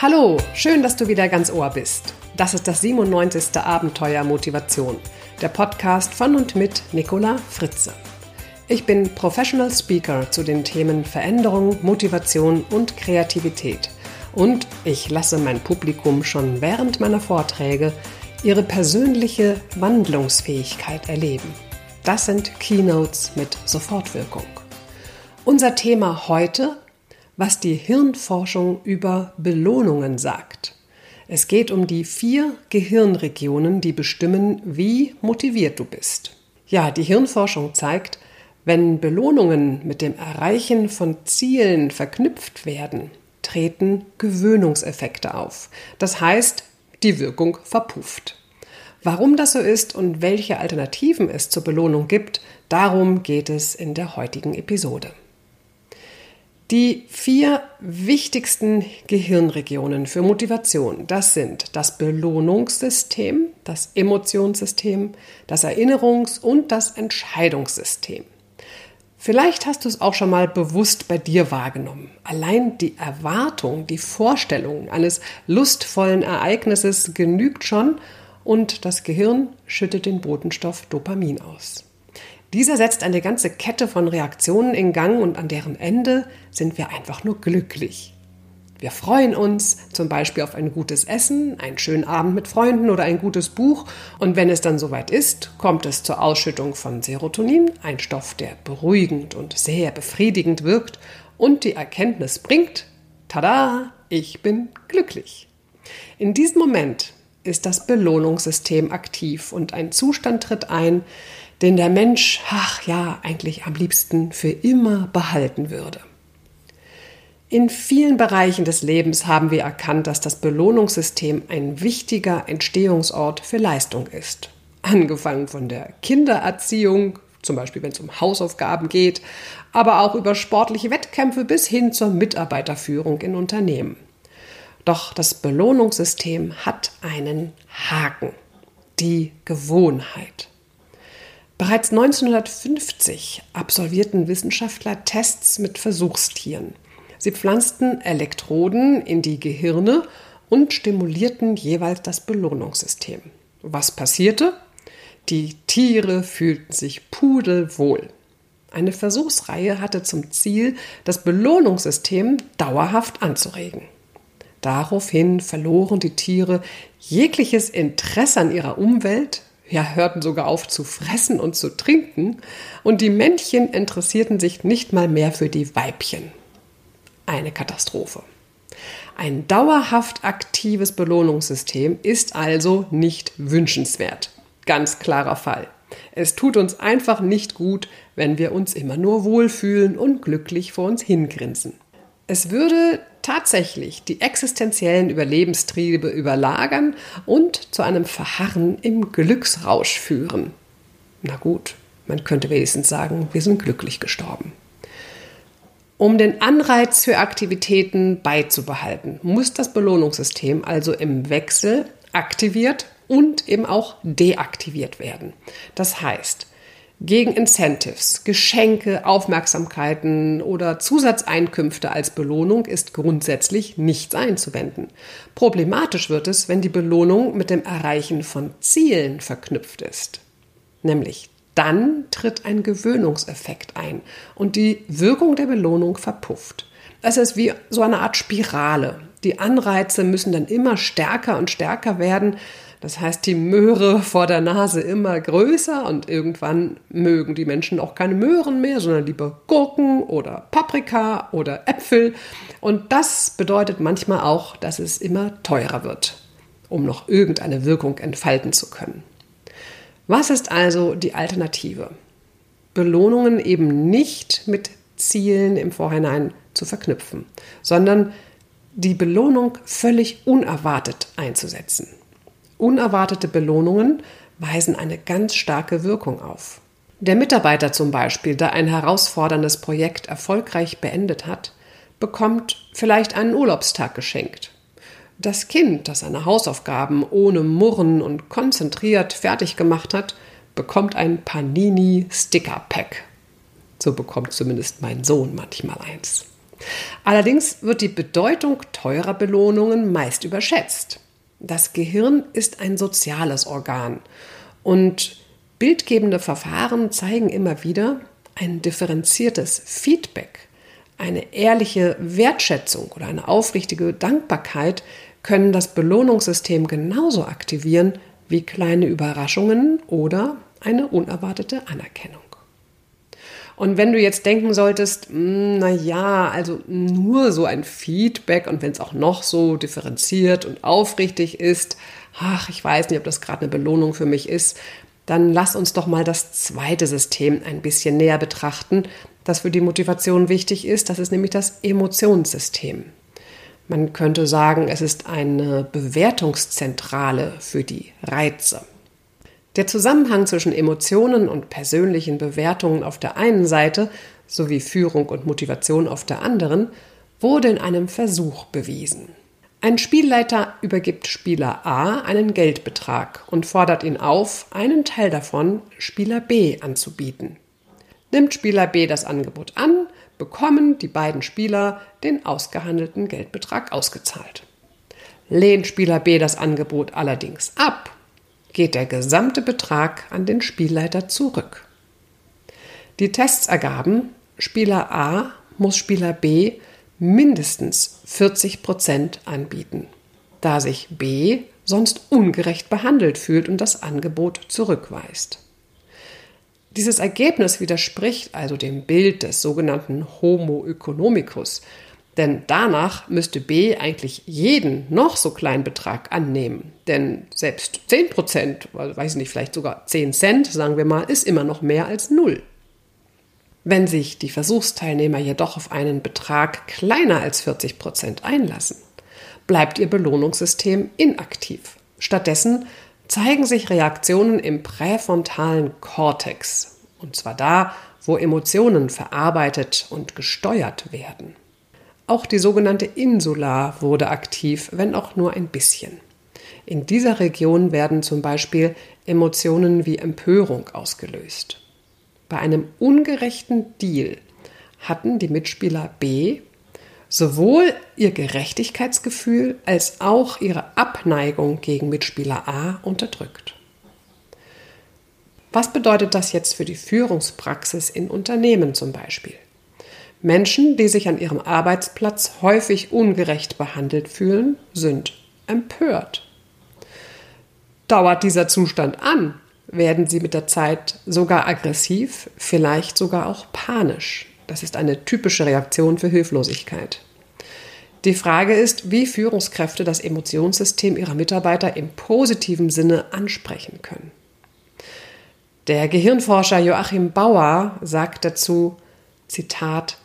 Hallo, schön, dass du wieder ganz Ohr bist. Das ist das 97. Abenteuer Motivation, der Podcast von und mit Nicola Fritze. Ich bin Professional Speaker zu den Themen Veränderung, Motivation und Kreativität. Und ich lasse mein Publikum schon während meiner Vorträge ihre persönliche Wandlungsfähigkeit erleben. Das sind Keynotes mit Sofortwirkung. Unser Thema heute was die Hirnforschung über Belohnungen sagt. Es geht um die vier Gehirnregionen, die bestimmen, wie motiviert du bist. Ja, die Hirnforschung zeigt, wenn Belohnungen mit dem Erreichen von Zielen verknüpft werden, treten Gewöhnungseffekte auf. Das heißt, die Wirkung verpufft. Warum das so ist und welche Alternativen es zur Belohnung gibt, darum geht es in der heutigen Episode. Die vier wichtigsten Gehirnregionen für Motivation, das sind das Belohnungssystem, das Emotionssystem, das Erinnerungs- und das Entscheidungssystem. Vielleicht hast du es auch schon mal bewusst bei dir wahrgenommen. Allein die Erwartung, die Vorstellung eines lustvollen Ereignisses genügt schon und das Gehirn schüttet den Botenstoff Dopamin aus. Dieser setzt eine ganze Kette von Reaktionen in Gang und an deren Ende sind wir einfach nur glücklich. Wir freuen uns zum Beispiel auf ein gutes Essen, einen schönen Abend mit Freunden oder ein gutes Buch. Und wenn es dann soweit ist, kommt es zur Ausschüttung von Serotonin, ein Stoff, der beruhigend und sehr befriedigend wirkt und die Erkenntnis bringt, tada, ich bin glücklich. In diesem Moment ist das Belohnungssystem aktiv und ein Zustand tritt ein, den der Mensch, ach ja, eigentlich am liebsten für immer behalten würde. In vielen Bereichen des Lebens haben wir erkannt, dass das Belohnungssystem ein wichtiger Entstehungsort für Leistung ist. Angefangen von der Kindererziehung, zum Beispiel wenn es um Hausaufgaben geht, aber auch über sportliche Wettkämpfe bis hin zur Mitarbeiterführung in Unternehmen. Doch das Belohnungssystem hat einen Haken, die Gewohnheit. Bereits 1950 absolvierten Wissenschaftler Tests mit Versuchstieren. Sie pflanzten Elektroden in die Gehirne und stimulierten jeweils das Belohnungssystem. Was passierte? Die Tiere fühlten sich pudelwohl. Eine Versuchsreihe hatte zum Ziel, das Belohnungssystem dauerhaft anzuregen. Daraufhin verloren die Tiere jegliches Interesse an ihrer Umwelt, ja, hörten sogar auf zu fressen und zu trinken, und die Männchen interessierten sich nicht mal mehr für die Weibchen. Eine Katastrophe. Ein dauerhaft aktives Belohnungssystem ist also nicht wünschenswert. Ganz klarer Fall. Es tut uns einfach nicht gut, wenn wir uns immer nur wohlfühlen und glücklich vor uns hingrinsen. Es würde tatsächlich die existenziellen Überlebenstriebe überlagern und zu einem Verharren im Glücksrausch führen. Na gut, man könnte wenigstens sagen, wir sind glücklich gestorben. Um den Anreiz für Aktivitäten beizubehalten, muss das Belohnungssystem also im Wechsel aktiviert und eben auch deaktiviert werden. Das heißt, gegen Incentives, Geschenke, Aufmerksamkeiten oder Zusatzeinkünfte als Belohnung ist grundsätzlich nichts einzuwenden. Problematisch wird es, wenn die Belohnung mit dem Erreichen von Zielen verknüpft ist. Nämlich dann tritt ein Gewöhnungseffekt ein und die Wirkung der Belohnung verpufft. Es ist wie so eine Art Spirale. Die Anreize müssen dann immer stärker und stärker werden, das heißt, die Möhre vor der Nase immer größer und irgendwann mögen die Menschen auch keine Möhren mehr, sondern lieber Gurken oder Paprika oder Äpfel. Und das bedeutet manchmal auch, dass es immer teurer wird, um noch irgendeine Wirkung entfalten zu können. Was ist also die Alternative? Belohnungen eben nicht mit Zielen im Vorhinein zu verknüpfen, sondern die Belohnung völlig unerwartet einzusetzen. Unerwartete Belohnungen weisen eine ganz starke Wirkung auf. Der Mitarbeiter zum Beispiel, der ein herausforderndes Projekt erfolgreich beendet hat, bekommt vielleicht einen Urlaubstag geschenkt. Das Kind, das seine Hausaufgaben ohne Murren und konzentriert fertig gemacht hat, bekommt ein Panini Sticker Pack. So bekommt zumindest mein Sohn manchmal eins. Allerdings wird die Bedeutung teurer Belohnungen meist überschätzt. Das Gehirn ist ein soziales Organ und bildgebende Verfahren zeigen immer wieder, ein differenziertes Feedback, eine ehrliche Wertschätzung oder eine aufrichtige Dankbarkeit können das Belohnungssystem genauso aktivieren wie kleine Überraschungen oder eine unerwartete Anerkennung. Und wenn du jetzt denken solltest, hm, na ja, also nur so ein Feedback und wenn es auch noch so differenziert und aufrichtig ist, ach, ich weiß nicht, ob das gerade eine Belohnung für mich ist, dann lass uns doch mal das zweite System ein bisschen näher betrachten, das für die Motivation wichtig ist. Das ist nämlich das Emotionssystem. Man könnte sagen, es ist eine Bewertungszentrale für die Reize. Der Zusammenhang zwischen Emotionen und persönlichen Bewertungen auf der einen Seite sowie Führung und Motivation auf der anderen wurde in einem Versuch bewiesen. Ein Spielleiter übergibt Spieler A einen Geldbetrag und fordert ihn auf, einen Teil davon Spieler B anzubieten. Nimmt Spieler B das Angebot an, bekommen die beiden Spieler den ausgehandelten Geldbetrag ausgezahlt. Lehnt Spieler B das Angebot allerdings ab, geht der gesamte Betrag an den Spielleiter zurück. Die Tests ergaben, Spieler A muss Spieler B mindestens 40 Prozent anbieten, da sich B sonst ungerecht behandelt fühlt und das Angebot zurückweist. Dieses Ergebnis widerspricht also dem Bild des sogenannten Homo economicus, denn danach müsste B eigentlich jeden noch so kleinen Betrag annehmen. Denn selbst 10 Prozent, weiß nicht, vielleicht sogar 10 Cent, sagen wir mal, ist immer noch mehr als null. Wenn sich die Versuchsteilnehmer jedoch auf einen Betrag kleiner als 40 Prozent einlassen, bleibt ihr Belohnungssystem inaktiv. Stattdessen zeigen sich Reaktionen im präfrontalen Kortex, und zwar da, wo Emotionen verarbeitet und gesteuert werden. Auch die sogenannte Insula wurde aktiv, wenn auch nur ein bisschen. In dieser Region werden zum Beispiel Emotionen wie Empörung ausgelöst. Bei einem ungerechten Deal hatten die Mitspieler B sowohl ihr Gerechtigkeitsgefühl als auch ihre Abneigung gegen Mitspieler A unterdrückt. Was bedeutet das jetzt für die Führungspraxis in Unternehmen zum Beispiel? Menschen, die sich an ihrem Arbeitsplatz häufig ungerecht behandelt fühlen, sind empört. Dauert dieser Zustand an, werden sie mit der Zeit sogar aggressiv, vielleicht sogar auch panisch. Das ist eine typische Reaktion für Hilflosigkeit. Die Frage ist, wie Führungskräfte das Emotionssystem ihrer Mitarbeiter im positiven Sinne ansprechen können. Der Gehirnforscher Joachim Bauer sagt dazu, Zitat,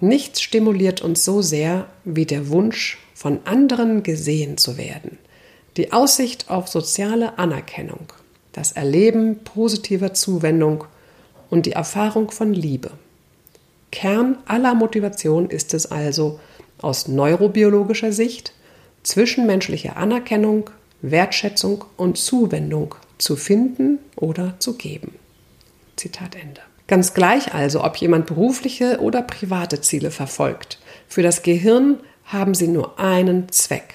Nichts stimuliert uns so sehr wie der Wunsch, von anderen gesehen zu werden, die Aussicht auf soziale Anerkennung, das Erleben positiver Zuwendung und die Erfahrung von Liebe. Kern aller Motivation ist es also, aus neurobiologischer Sicht zwischenmenschliche Anerkennung, Wertschätzung und Zuwendung zu finden oder zu geben. Zitat Ende. Ganz gleich also, ob jemand berufliche oder private Ziele verfolgt. Für das Gehirn haben sie nur einen Zweck,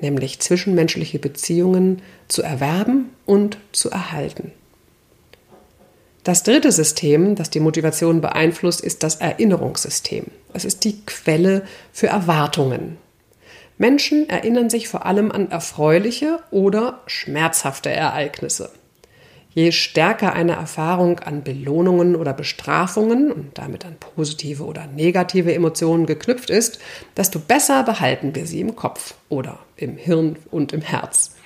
nämlich zwischenmenschliche Beziehungen zu erwerben und zu erhalten. Das dritte System, das die Motivation beeinflusst, ist das Erinnerungssystem. Es ist die Quelle für Erwartungen. Menschen erinnern sich vor allem an erfreuliche oder schmerzhafte Ereignisse. Je stärker eine Erfahrung an Belohnungen oder Bestrafungen und damit an positive oder negative Emotionen geknüpft ist, desto besser behalten wir sie im Kopf oder im Hirn und im Herz.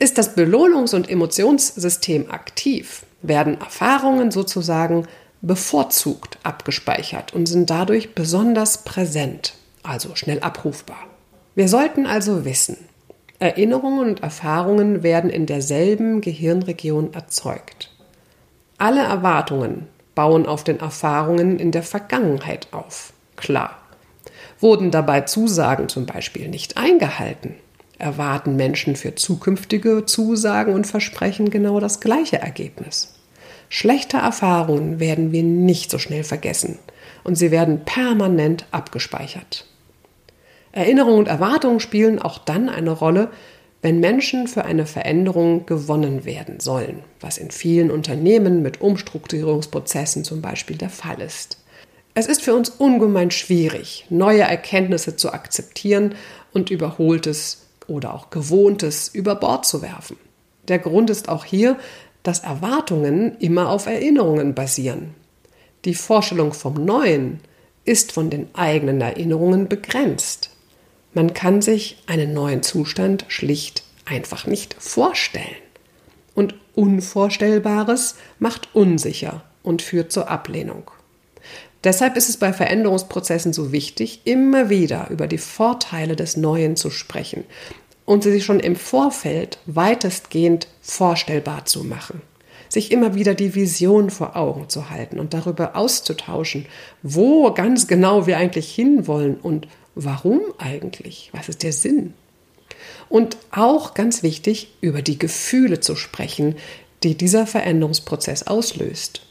Ist das Belohnungs- und Emotionssystem aktiv, werden Erfahrungen sozusagen bevorzugt abgespeichert und sind dadurch besonders präsent, also schnell abrufbar. Wir sollten also wissen, Erinnerungen und Erfahrungen werden in derselben Gehirnregion erzeugt. Alle Erwartungen bauen auf den Erfahrungen in der Vergangenheit auf. Klar. Wurden dabei Zusagen zum Beispiel nicht eingehalten, erwarten Menschen für zukünftige Zusagen und Versprechen genau das gleiche Ergebnis. Schlechte Erfahrungen werden wir nicht so schnell vergessen, und sie werden permanent abgespeichert. Erinnerungen und Erwartungen spielen auch dann eine Rolle, wenn Menschen für eine Veränderung gewonnen werden sollen, was in vielen Unternehmen mit Umstrukturierungsprozessen zum Beispiel der Fall ist. Es ist für uns ungemein schwierig, neue Erkenntnisse zu akzeptieren und Überholtes oder auch Gewohntes über Bord zu werfen. Der Grund ist auch hier, dass Erwartungen immer auf Erinnerungen basieren. Die Vorstellung vom Neuen ist von den eigenen Erinnerungen begrenzt. Man kann sich einen neuen Zustand schlicht einfach nicht vorstellen. Und Unvorstellbares macht unsicher und führt zur Ablehnung. Deshalb ist es bei Veränderungsprozessen so wichtig, immer wieder über die Vorteile des Neuen zu sprechen und sie sich schon im Vorfeld weitestgehend vorstellbar zu machen. Sich immer wieder die Vision vor Augen zu halten und darüber auszutauschen, wo ganz genau wir eigentlich hinwollen und warum eigentlich, was ist der Sinn. Und auch ganz wichtig, über die Gefühle zu sprechen, die dieser Veränderungsprozess auslöst.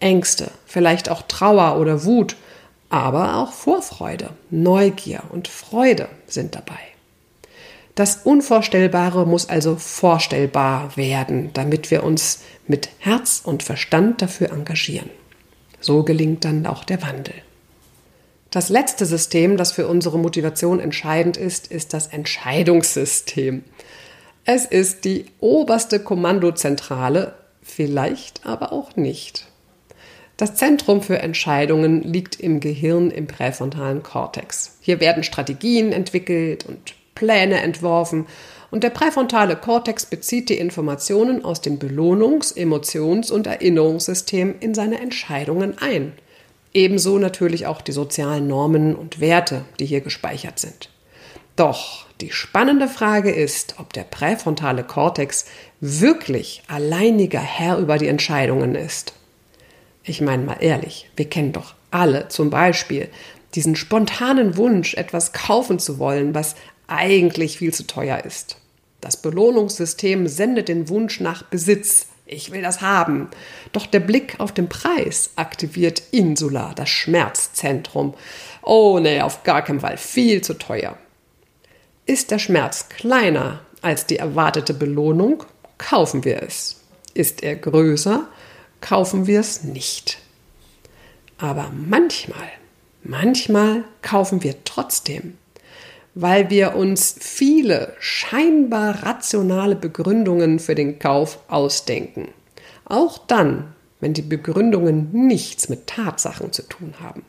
Ängste, vielleicht auch Trauer oder Wut, aber auch Vorfreude, Neugier und Freude sind dabei. Das Unvorstellbare muss also vorstellbar werden, damit wir uns mit Herz und Verstand dafür engagieren. So gelingt dann auch der Wandel. Das letzte System, das für unsere Motivation entscheidend ist, ist das Entscheidungssystem. Es ist die oberste Kommandozentrale, vielleicht aber auch nicht. Das Zentrum für Entscheidungen liegt im Gehirn im präfrontalen Kortex. Hier werden Strategien entwickelt und Pläne entworfen und der präfrontale Kortex bezieht die Informationen aus dem Belohnungs-, Emotions- und Erinnerungssystem in seine Entscheidungen ein. Ebenso natürlich auch die sozialen Normen und Werte, die hier gespeichert sind. Doch die spannende Frage ist, ob der präfrontale Kortex wirklich alleiniger Herr über die Entscheidungen ist. Ich meine mal ehrlich, wir kennen doch alle zum Beispiel diesen spontanen Wunsch, etwas kaufen zu wollen, was eigentlich viel zu teuer ist. Das Belohnungssystem sendet den Wunsch nach Besitz. Ich will das haben. Doch der Blick auf den Preis aktiviert Insula, das Schmerzzentrum. Oh nee, auf gar keinen Fall, viel zu teuer. Ist der Schmerz kleiner als die erwartete Belohnung, kaufen wir es. Ist er größer, kaufen wir es nicht. Aber manchmal, manchmal kaufen wir trotzdem, weil wir uns viele scheinbar rationale Begründungen für den Kauf ausdenken. Auch dann, wenn die Begründungen nichts mit Tatsachen zu tun haben.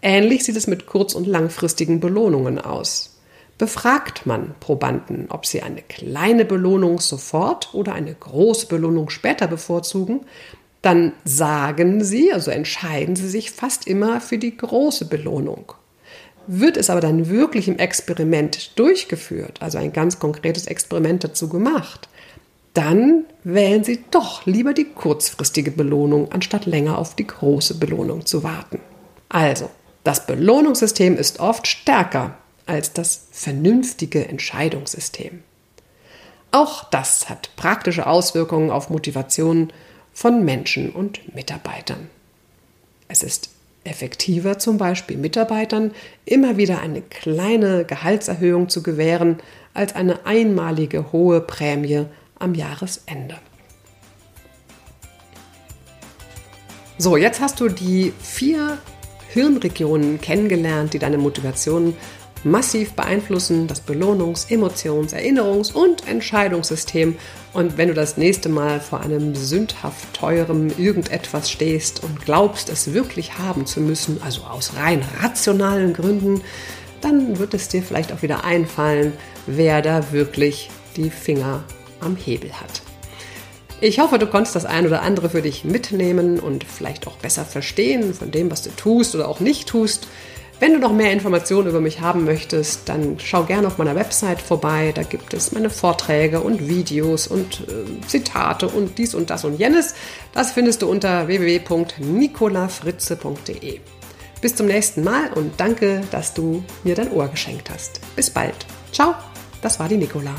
Ähnlich sieht es mit kurz- und langfristigen Belohnungen aus. Befragt man Probanden, ob sie eine kleine Belohnung sofort oder eine große Belohnung später bevorzugen, dann sagen sie, also entscheiden sie sich fast immer für die große Belohnung. Wird es aber dann wirklich im Experiment durchgeführt, also ein ganz konkretes Experiment dazu gemacht, dann wählen sie doch lieber die kurzfristige Belohnung, anstatt länger auf die große Belohnung zu warten. Also, das Belohnungssystem ist oft stärker als das vernünftige Entscheidungssystem. Auch das hat praktische Auswirkungen auf Motivationen von Menschen und Mitarbeitern. Es ist effektiver zum Beispiel Mitarbeitern immer wieder eine kleine Gehaltserhöhung zu gewähren als eine einmalige hohe Prämie am Jahresende. So, jetzt hast du die vier Hirnregionen kennengelernt, die deine Motivation massiv beeinflussen das Belohnungs-, Emotions-, Erinnerungs- und Entscheidungssystem. Und wenn du das nächste Mal vor einem sündhaft teurem irgendetwas stehst und glaubst, es wirklich haben zu müssen, also aus rein rationalen Gründen, dann wird es dir vielleicht auch wieder einfallen, wer da wirklich die Finger am Hebel hat. Ich hoffe, du konntest das ein oder andere für dich mitnehmen und vielleicht auch besser verstehen von dem, was du tust oder auch nicht tust. Wenn du noch mehr Informationen über mich haben möchtest, dann schau gerne auf meiner Website vorbei. Da gibt es meine Vorträge und Videos und äh, Zitate und dies und das und jenes. Das findest du unter www.nicolafritze.de. Bis zum nächsten Mal und danke, dass du mir dein Ohr geschenkt hast. Bis bald. Ciao, das war die Nicola.